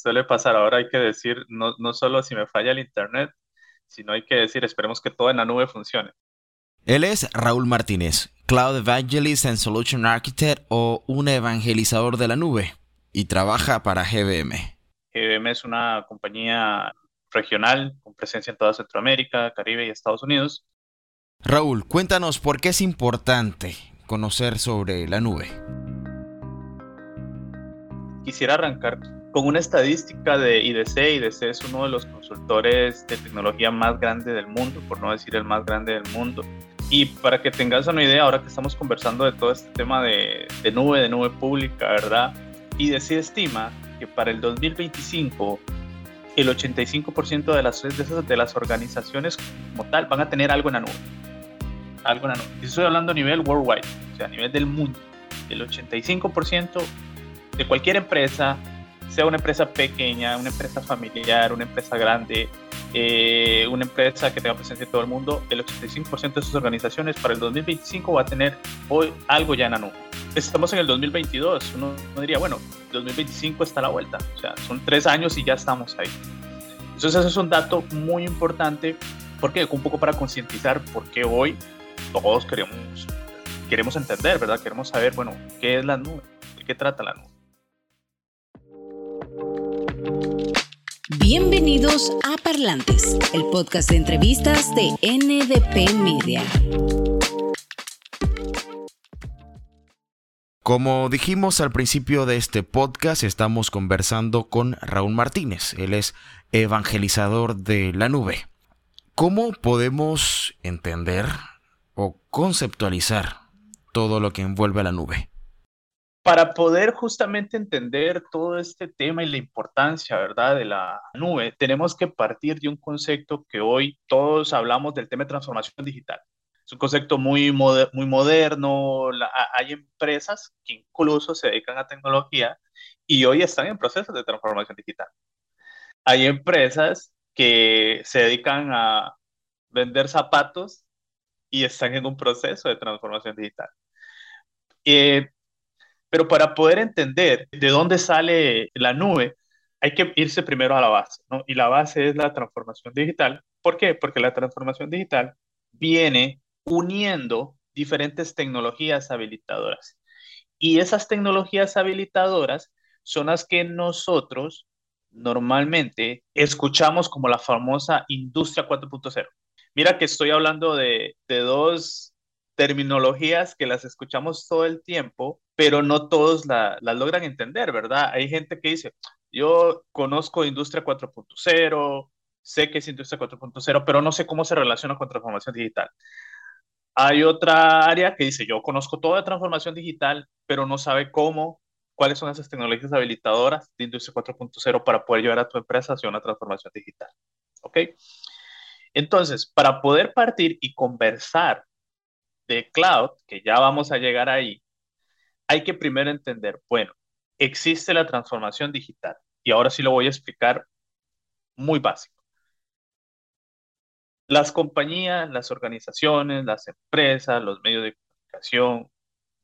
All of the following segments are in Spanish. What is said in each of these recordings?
suele pasar. Ahora hay que decir, no, no solo si me falla el Internet, sino hay que decir, esperemos que todo en la nube funcione. Él es Raúl Martínez, Cloud Evangelist and Solution Architect o un evangelizador de la nube, y trabaja para GBM. GBM es una compañía regional con presencia en toda Centroamérica, Caribe y Estados Unidos. Raúl, cuéntanos por qué es importante conocer sobre la nube. Quisiera arrancar con una estadística de IDC. IDC es uno de los consultores de tecnología más grande del mundo, por no decir el más grande del mundo. Y para que tengas una idea, ahora que estamos conversando de todo este tema de, de nube, de nube pública, ¿verdad? IDC estima que para el 2025 el 85% de las, de, las organizaciones como tal van a tener algo en la nube. Algo en la nube. Y estoy hablando a nivel worldwide, o sea, a nivel del mundo. El 85% de cualquier empresa, sea una empresa pequeña, una empresa familiar, una empresa grande, eh, una empresa que tenga presencia en todo el mundo, el 85% de sus organizaciones para el 2025 va a tener hoy algo ya en la nube. Estamos en el 2022, uno, diría, bueno, 2025 está a la vuelta, o sea, son tres años y ya estamos ahí. Entonces, eso es un dato muy importante, porque un poco para concientizar por qué hoy todos queremos, queremos entender, ¿verdad? Queremos saber, bueno, qué es la nube, de qué trata la nube. Bienvenidos a Parlantes, el podcast de entrevistas de NDP Media. Como dijimos al principio de este podcast, estamos conversando con Raúl Martínez. Él es evangelizador de la nube. ¿Cómo podemos entender o conceptualizar todo lo que envuelve a la nube? Para poder justamente entender todo este tema y la importancia, ¿verdad?, de la nube, tenemos que partir de un concepto que hoy todos hablamos del tema de transformación digital. Es un concepto muy, muy moderno, hay empresas que incluso se dedican a tecnología y hoy están en procesos de transformación digital. Hay empresas que se dedican a vender zapatos y están en un proceso de transformación digital. Eh, pero para poder entender de dónde sale la nube, hay que irse primero a la base. Y la base es la transformación digital. ¿Por qué? Porque la transformación digital viene uniendo diferentes tecnologías habilitadoras. Y esas tecnologías habilitadoras son las que nosotros normalmente escuchamos como la famosa industria 4.0. Mira que estoy hablando de, de dos terminologías que las escuchamos todo el tiempo, pero no todos las logran entender, ¿verdad? Hay gente que dice, yo conozco industria 4.0, sé que es industria 4.0, pero no sé cómo se relaciona con transformación digital. Hay otra área que dice, yo conozco toda transformación digital, pero no sabe cómo, cuáles son esas tecnologías habilitadoras de industria 4.0 para poder llevar a tu empresa hacia una transformación digital. ¿Ok? Entonces, para poder partir y conversar de cloud, que ya vamos a llegar ahí, hay que primero entender, bueno, existe la transformación digital y ahora sí lo voy a explicar muy básico. Las compañías, las organizaciones, las empresas, los medios de comunicación,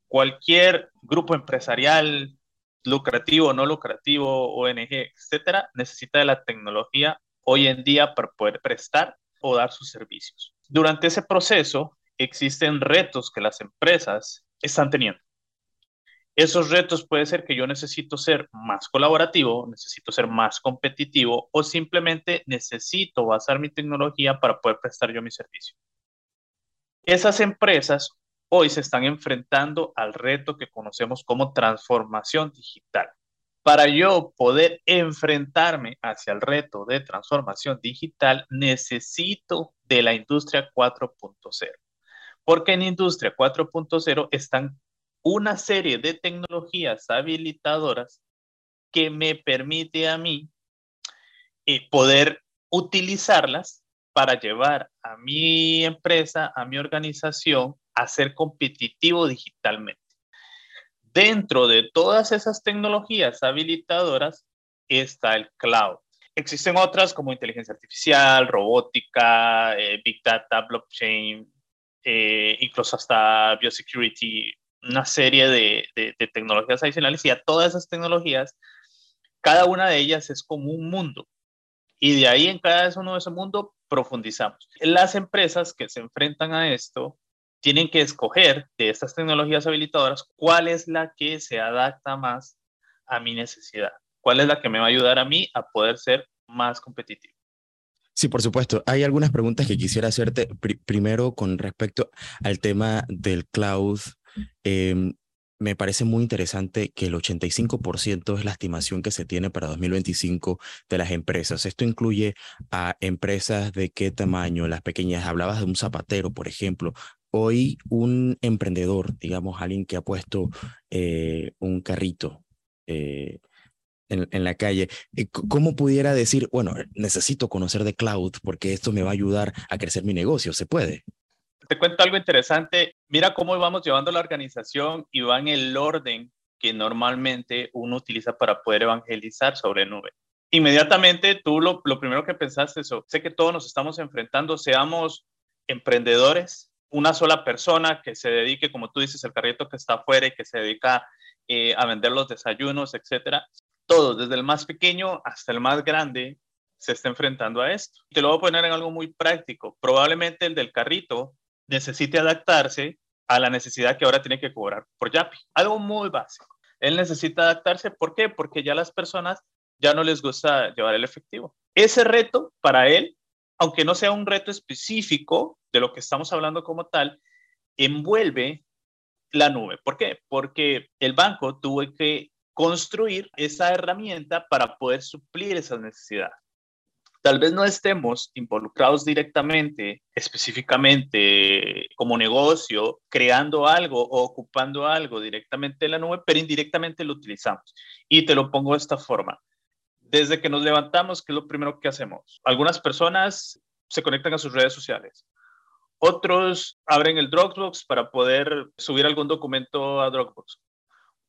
cualquier grupo empresarial, lucrativo, no lucrativo, ONG, etcétera, necesita de la tecnología hoy en día para poder prestar o dar sus servicios. Durante ese proceso, existen retos que las empresas están teniendo. Esos retos puede ser que yo necesito ser más colaborativo, necesito ser más competitivo o simplemente necesito basar mi tecnología para poder prestar yo mi servicio. Esas empresas hoy se están enfrentando al reto que conocemos como transformación digital. Para yo poder enfrentarme hacia el reto de transformación digital, necesito de la industria 4.0. Porque en Industria 4.0 están una serie de tecnologías habilitadoras que me permite a mí eh, poder utilizarlas para llevar a mi empresa, a mi organización, a ser competitivo digitalmente. Dentro de todas esas tecnologías habilitadoras está el cloud. Existen otras como inteligencia artificial, robótica, eh, big data, blockchain, eh, incluso hasta biosecurity, una serie de, de, tecnologías adicionales y a todas esas tecnologías cada una de ellas es como un mundo. Y de ahí en cada uno de esos mundos profundizamos. Las empresas que se enfrentan a esto tienen que escoger de estas tecnologías habilitadoras cuál es la que se adapta más a mi necesidad, cuál es la que me va a ayudar a mí a poder ser más competitivo. Sí, por supuesto. Hay algunas preguntas que quisiera hacerte. primero, con respecto al tema del cloud. Em, me parece muy interesante que el 85% es la estimación que se tiene para 2025 de las empresas. Esto incluye a empresas de qué tamaño, las pequeñas. Hablabas de un zapatero, por ejemplo. Hoy un emprendedor, digamos, alguien que ha puesto eh, un carrito eh, en, en, la calle, eh, ¿cómo pudiera decir, bueno, necesito conocer de cloud porque esto me va a ayudar a crecer mi negocio? ¿Se puede? Te cuento algo interesante. Mira cómo vamos llevando la organización y va en el orden que normalmente uno utiliza para poder evangelizar sobre nube. Inmediatamente tú lo, lo primero que pensaste eso, sé que todos nos estamos enfrentando, seamos emprendedores, una sola persona que se dedique, como tú dices, el carrito que está afuera y que se dedica eh, a vender los desayunos, etcétera. Todos, desde el más pequeño hasta el más grande, se está enfrentando a esto. Te lo voy a poner en algo muy práctico. Probablemente el del carrito necesite adaptarse a la necesidad que ahora tiene que cobrar por Yapi. Algo muy básico. Él necesita adaptarse. ¿Por qué? Porque ya las personas ya no les gusta llevar el efectivo. Ese reto para él, aunque no sea un reto específico de lo que estamos hablando como tal, envuelve la nube. ¿Por qué? Porque el banco tuvo que construir esa herramienta para poder suplir esas necesidades. Tal vez no estemos involucrados directamente, específicamente como negocio, creando algo o ocupando algo directamente en la nube, pero indirectamente lo utilizamos. Y te lo pongo de esta forma. Desde que nos levantamos, ¿qué es lo primero que hacemos? Algunas personas se conectan a sus redes sociales. Otros abren el Dropbox para poder subir algún documento a Dropbox.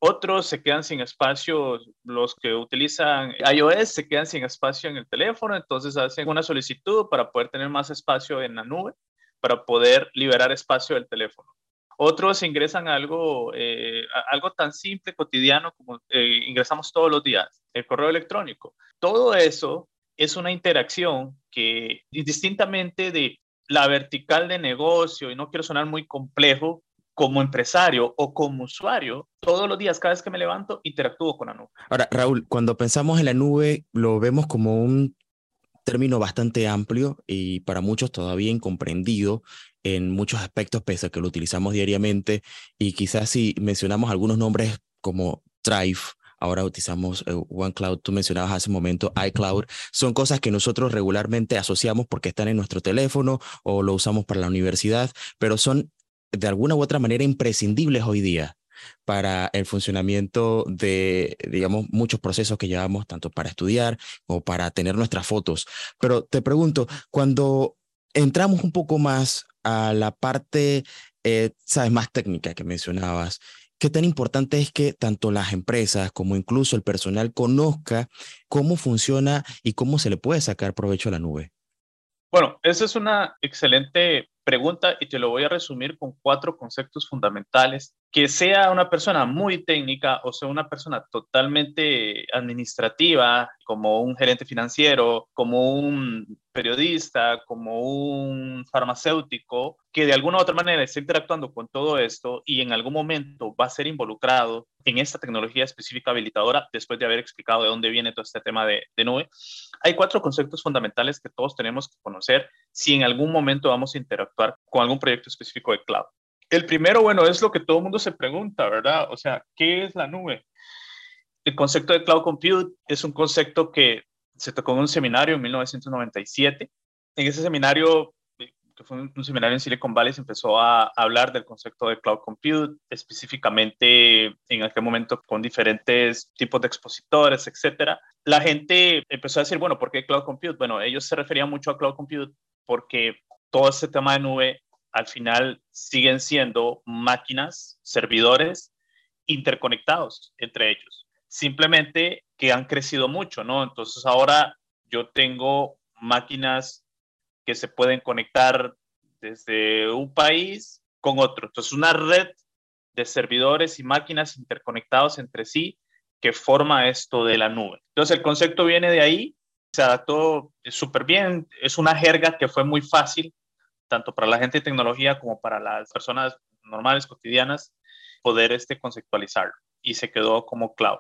Otros se quedan sin espacio, los que utilizan iOS se quedan sin espacio en el teléfono, entonces hacen una solicitud para poder tener más espacio en la nube, para poder liberar espacio del teléfono. Otros ingresan algo, eh, algo tan simple, cotidiano, como eh, ingresamos todos los días, el correo electrónico. Todo eso es una interacción que, indistintamente de la vertical de negocio, y no quiero sonar muy complejo, como empresario o como usuario, todos los días, cada vez que me levanto, interactúo con la nube. Ahora, Raúl, cuando pensamos en la nube, lo vemos como un término bastante amplio y para muchos todavía incomprendido en muchos aspectos, pese a que lo utilizamos diariamente. Y quizás si mencionamos algunos nombres como Drive, ahora utilizamos eh, OneCloud, tú mencionabas hace un momento iCloud, son cosas que nosotros regularmente asociamos porque están en nuestro teléfono o lo usamos para la universidad, pero son de alguna u otra manera imprescindibles hoy día para el funcionamiento de, digamos, muchos procesos que llevamos, tanto para estudiar o para tener nuestras fotos. Pero te pregunto, cuando entramos un poco más a la parte, eh, sabes, más técnica que mencionabas, ¿qué tan importante es que tanto las empresas como incluso el personal conozca cómo funciona y cómo se le puede sacar provecho a la nube? Bueno, esa es una excelente pregunta y te lo voy a resumir con cuatro conceptos fundamentales. Que sea una persona muy técnica o sea una persona totalmente administrativa, como un gerente financiero, como un periodista, como un farmacéutico, que de alguna u otra manera esté interactuando con todo esto y en algún momento va a ser involucrado en esta tecnología específica habilitadora, después de haber explicado de dónde viene todo este tema de, de nube, hay cuatro conceptos fundamentales que todos tenemos que conocer si en algún momento vamos a interactuar con algún proyecto específico de cloud. El primero, bueno, es lo que todo el mundo se pregunta, ¿verdad? O sea, ¿qué es la nube? El concepto de cloud compute es un concepto que se tocó un seminario en 1997. En ese seminario, que fue un, seminario en Silicon Valley, se empezó a hablar del concepto de cloud compute, específicamente en aquel momento con diferentes tipos de expositores, etcétera. La gente empezó a decir, bueno, ¿por qué cloud compute? Bueno, ellos se referían mucho a cloud compute porque todo este tema de nube al final siguen siendo máquinas, servidores interconectados entre ellos. Simplemente que han crecido mucho, ¿no? Entonces ahora yo tengo máquinas que se pueden conectar desde un país con otro. Entonces una red de servidores y máquinas interconectados entre sí que forma esto de la nube. Entonces el concepto viene de ahí, se adaptó súper bien, es una jerga que fue muy fácil, tanto para la gente de tecnología como para las personas normales, cotidianas, poder este, conceptualizarlo y se quedó como cloud.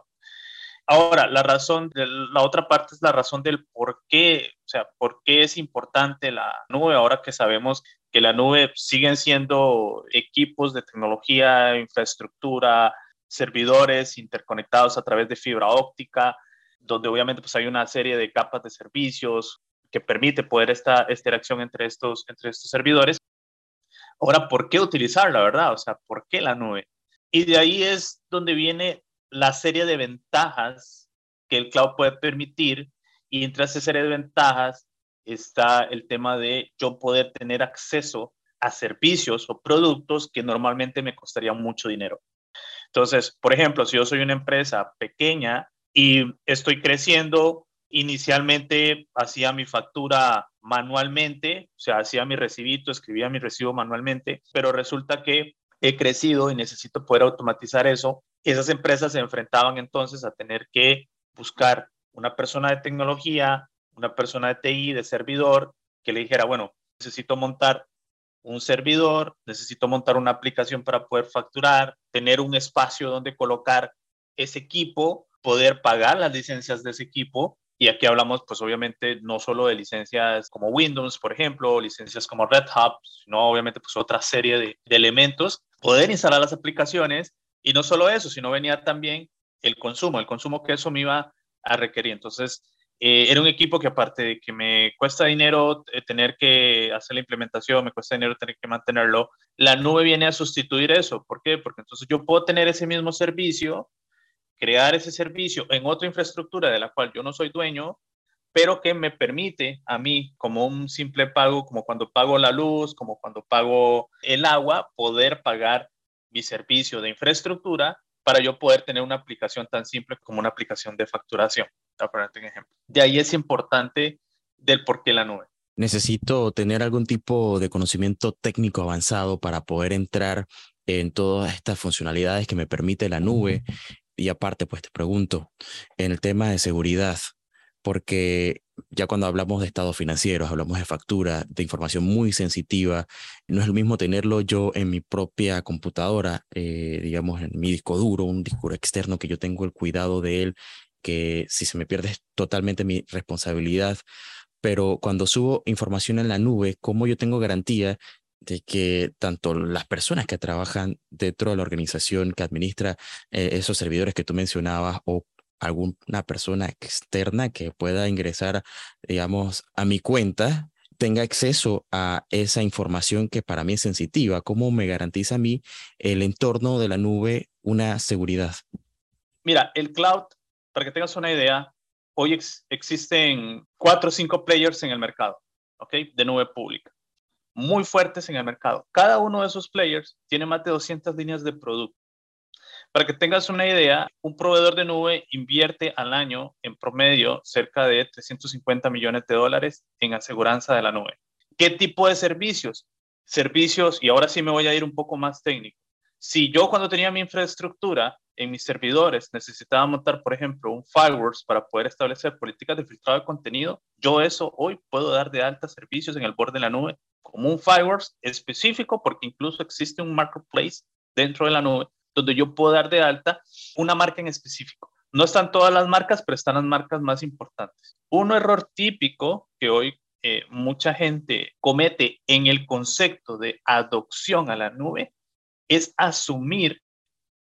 Ahora, la razón, de, la otra parte es la razón del por qué, o sea, por qué es importante la nube, ahora que sabemos que la nube siguen siendo equipos de tecnología, infraestructura, servidores interconectados a través de fibra óptica, donde obviamente pues hay una serie de capas de servicios que permite poder esta, esta interacción entre estos, entre estos servidores. Ahora, ¿por qué utilizarla, verdad? O sea, ¿por qué la nube? Y de ahí es donde viene la serie de ventajas que el cloud puede permitir y entre esa serie de ventajas está el tema de yo poder tener acceso a servicios o productos que normalmente me costaría mucho dinero. Entonces, por ejemplo, si yo soy una empresa pequeña y estoy creciendo, inicialmente hacía mi factura manualmente, o sea, hacía mi recibito, escribía mi recibo manualmente, pero resulta que he crecido y necesito poder automatizar eso esas empresas se enfrentaban entonces a tener que buscar una persona de tecnología, una persona de TI, de servidor, que le dijera, bueno, necesito montar un servidor, necesito montar una aplicación para poder facturar, tener un espacio donde colocar ese equipo, poder pagar las licencias de ese equipo. Y aquí hablamos, pues obviamente, no solo de licencias como Windows, por ejemplo, licencias como Red Hat, sino obviamente, pues otra serie de, de elementos. Poder instalar las aplicaciones y no solo eso, sino venía también el consumo, el consumo que eso me iba a requerir. Entonces, eh, era un equipo que aparte de que me cuesta dinero eh, tener que hacer la implementación, me cuesta dinero tener que mantenerlo, la nube viene a sustituir eso. ¿Por qué? Porque entonces yo puedo tener ese mismo servicio, crear ese servicio en otra infraestructura de la cual yo no soy dueño, pero que me permite a mí, como un simple pago, como cuando pago la luz, como cuando pago el agua, poder pagar mi servicio de infraestructura para yo poder tener una aplicación tan simple como una aplicación de facturación. Para ponerte un ejemplo. De ahí es importante del por qué la nube. Necesito tener algún tipo de conocimiento técnico avanzado para poder entrar en todas estas funcionalidades que me permite la nube. Y aparte, pues te pregunto, en el tema de seguridad, porque ya cuando hablamos de estados financieros, hablamos de factura, de información muy sensitiva, no es lo mismo tenerlo yo en mi propia computadora, eh, digamos, en mi disco duro, un disco externo que yo tengo el cuidado de él, que si se me pierde es totalmente mi responsabilidad. Pero cuando subo información en la nube, ¿cómo yo tengo garantía de que tanto las personas que trabajan dentro de la organización que administra eh, esos servidores que tú mencionabas o alguna persona externa que pueda ingresar, digamos, a mi cuenta, tenga acceso a esa información que para mí es sensitiva. ¿Cómo me garantiza a mí el entorno de la nube una seguridad? Mira, el cloud, para que tengas una idea, hoy existen cuatro o cinco players en el mercado, ¿ok? De nube pública, muy fuertes en el mercado. Cada uno de esos players tiene más de 200 líneas de producto. Para que tengas una idea, un proveedor de nube invierte al año en promedio cerca de 350 millones de dólares en aseguranza de la nube. ¿Qué tipo de servicios? Servicios, y ahora sí me voy a ir un poco más técnico. Si yo cuando tenía mi infraestructura en mis servidores necesitaba montar, por ejemplo, un firewalls para poder establecer políticas de filtrado de contenido, yo eso hoy puedo dar de alta servicios en el borde de la nube como un firewalls específico porque incluso existe un marketplace dentro de la nube donde yo puedo dar de alta una marca en específico. No están todas las marcas, pero están las marcas más importantes. Un error típico que hoy eh, mucha gente comete en el concepto de adopción a la nube es asumir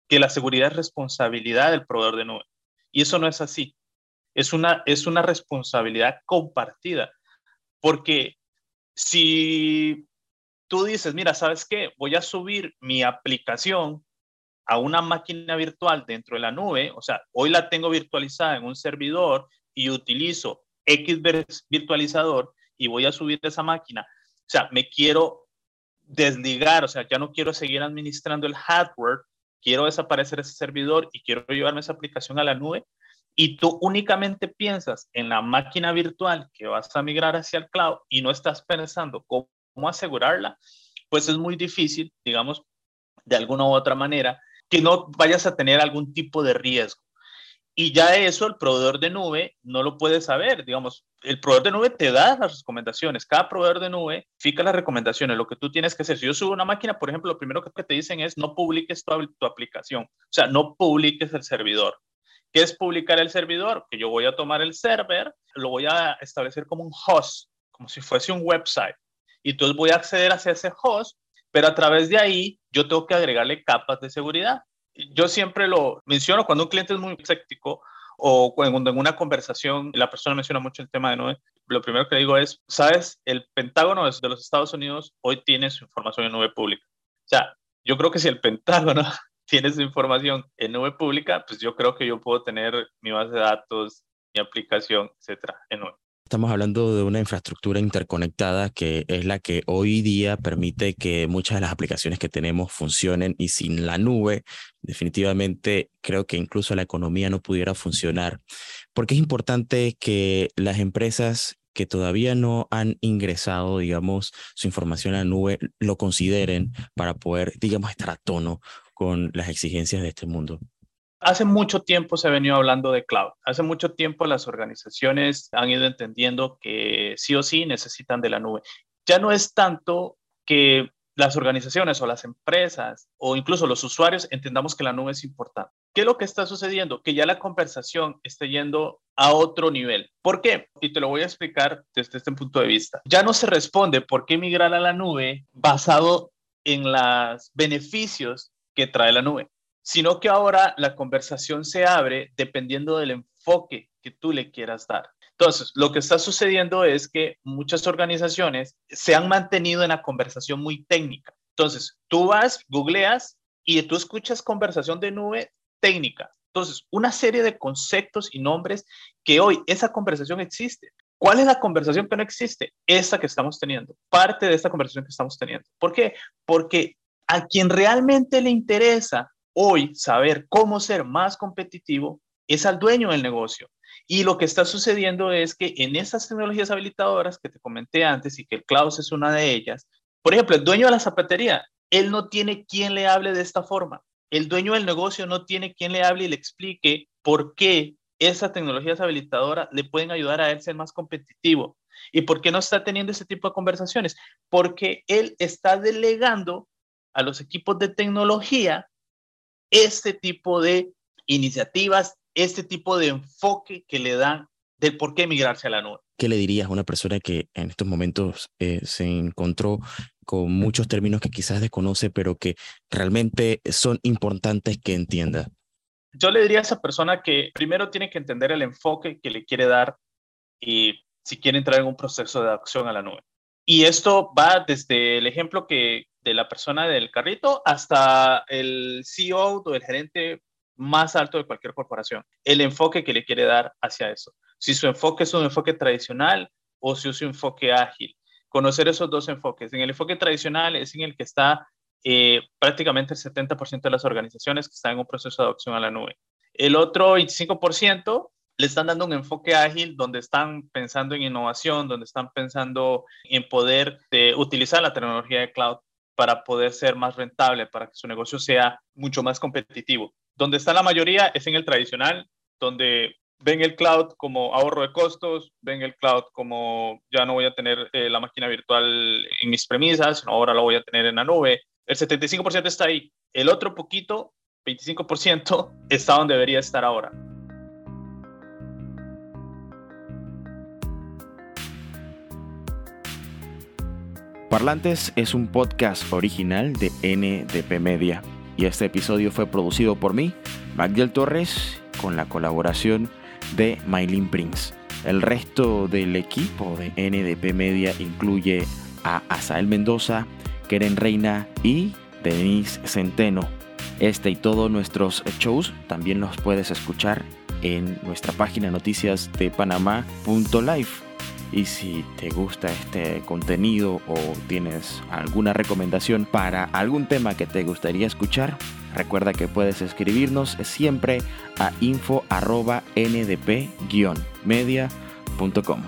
que la seguridad es responsabilidad del proveedor de nube. Y eso no es así. Es una, es una responsabilidad compartida. Porque si tú dices, mira, ¿sabes qué? Voy a subir mi aplicación a una máquina virtual dentro de la nube, o sea, hoy la tengo virtualizada en un servidor y utilizo X virtualizador y voy a subir esa máquina, o sea, me quiero desligar, o sea, ya no quiero seguir administrando el hardware, quiero desaparecer ese servidor y quiero llevarme esa aplicación a la nube, y tú únicamente piensas en la máquina virtual que vas a migrar hacia el cloud y no estás pensando cómo, asegurarla, pues es muy difícil, digamos, de alguna u otra manera, que no vayas a tener algún tipo de riesgo. Y ya eso el proveedor de nube no lo puede saber. Digamos, el proveedor de nube te da las recomendaciones. Cada proveedor de nube fija las recomendaciones, lo que tú tienes que hacer. Si yo subo una máquina, por ejemplo, lo primero que te dicen es no publiques tu, tu aplicación. O sea, no publiques el servidor. ¿Qué es publicar el servidor? Que yo voy a tomar el server, lo voy a establecer como un host, como si fuese un website. Y entonces voy a acceder hacia ese host, pero a través de ahí yo tengo que agregarle capas de seguridad yo siempre lo menciono cuando un cliente es muy escéptico o cuando en una conversación la persona menciona mucho el tema de nube, lo primero que digo es, sabes, el Pentágono de los Estados Unidos hoy tiene su información en nube pública. O sea, yo creo que si el Pentágono tiene su información en nube pública, pues yo creo que yo puedo tener mi base de datos, mi aplicación, etcétera, en nube. Estamos hablando de una infraestructura interconectada que es la que hoy día permite que muchas de las aplicaciones que tenemos funcionen y sin la nube, definitivamente creo que incluso la economía no pudiera funcionar. Porque es importante que las empresas que todavía no han ingresado, digamos, su información a la nube, lo consideren para poder, digamos, estar a tono con las exigencias de este mundo hace mucho tiempo se ha venido hablando de cloud. Hace mucho tiempo las organizaciones han ido entendiendo que sí o sí necesitan de la nube. Ya no es tanto que las organizaciones o las empresas o incluso los usuarios entendamos que la nube es importante. ¿Qué es lo que está sucediendo? Que ya la conversación está yendo a otro nivel. ¿Por qué? Y te lo voy a explicar desde este punto de vista. Ya no se responde por qué migrar a la nube basado en los beneficios que trae la nube sino que ahora la conversación se abre dependiendo del enfoque que tú le quieras dar. Entonces, lo que está sucediendo es que muchas organizaciones se han mantenido en la conversación muy técnica. Entonces, tú vas, googleas y tú escuchas conversación de nube técnica. Entonces, una serie de conceptos y nombres que hoy esa conversación existe. ¿Cuál es la conversación que no existe? Esta que estamos teniendo, parte de esta conversación que estamos teniendo. ¿Por qué? Porque a quien realmente le interesa hoy saber cómo ser más competitivo es al dueño del negocio. Y lo que está sucediendo es que en esas tecnologías habilitadoras que te comenté antes y que el cloud es una de ellas, por ejemplo, el dueño de la zapatería, él no tiene quien le hable de esta forma. El dueño del negocio no tiene quien le hable y le explique por qué esas tecnologías habilitadoras le pueden ayudar a él ser más competitivo. ¿Y por qué no está teniendo ese tipo de conversaciones? Porque él está delegando a los equipos de tecnología este tipo de iniciativas, este tipo de enfoque que le dan del por qué migrarse a la nube. ¿Qué le dirías a una persona que en estos momentos eh, se encontró con muchos términos que quizás desconoce, pero que realmente son importantes que entienda? Yo le diría a esa persona que primero tiene que entender el enfoque que le quiere dar y si quiere entrar en un proceso de adopción a la nube. Y esto va desde el ejemplo que de la persona del carrito hasta el CEO o el gerente más alto de cualquier corporación. El enfoque que le quiere dar hacia eso. Si su enfoque es un enfoque tradicional o si es un enfoque ágil. Conocer esos dos enfoques. En el enfoque tradicional es en el que está eh, prácticamente el 70% de las organizaciones que están en un proceso de adopción a la nube. El otro 25% le están dando un enfoque ágil donde están pensando en innovación, donde están pensando en poder eh, utilizar la tecnología de cloud para poder ser más rentable, para que su negocio sea mucho más competitivo. Donde está la mayoría es en el tradicional, donde ven el cloud como ahorro de costos, ven el cloud como ya no voy a tener eh, la máquina virtual en mis premisas, sino ahora la voy a tener en la nube. El 75% está ahí. El otro poquito, 25%, está donde debería estar ahora. Parlantes es un podcast original de NDP Media y este episodio fue producido por mí, Magdiel Torres, con la colaboración de Maylin Prince. El resto del equipo de NDP Media incluye a Asael Mendoza, Keren Reina y Denise Centeno. Este y todos nuestros shows también los puedes escuchar en nuestra página noticias de panamá.live. Y si te gusta este contenido o tienes alguna recomendación para algún tema que te gustaría escuchar, recuerda que puedes escribirnos siempre a info.ndp-media.com.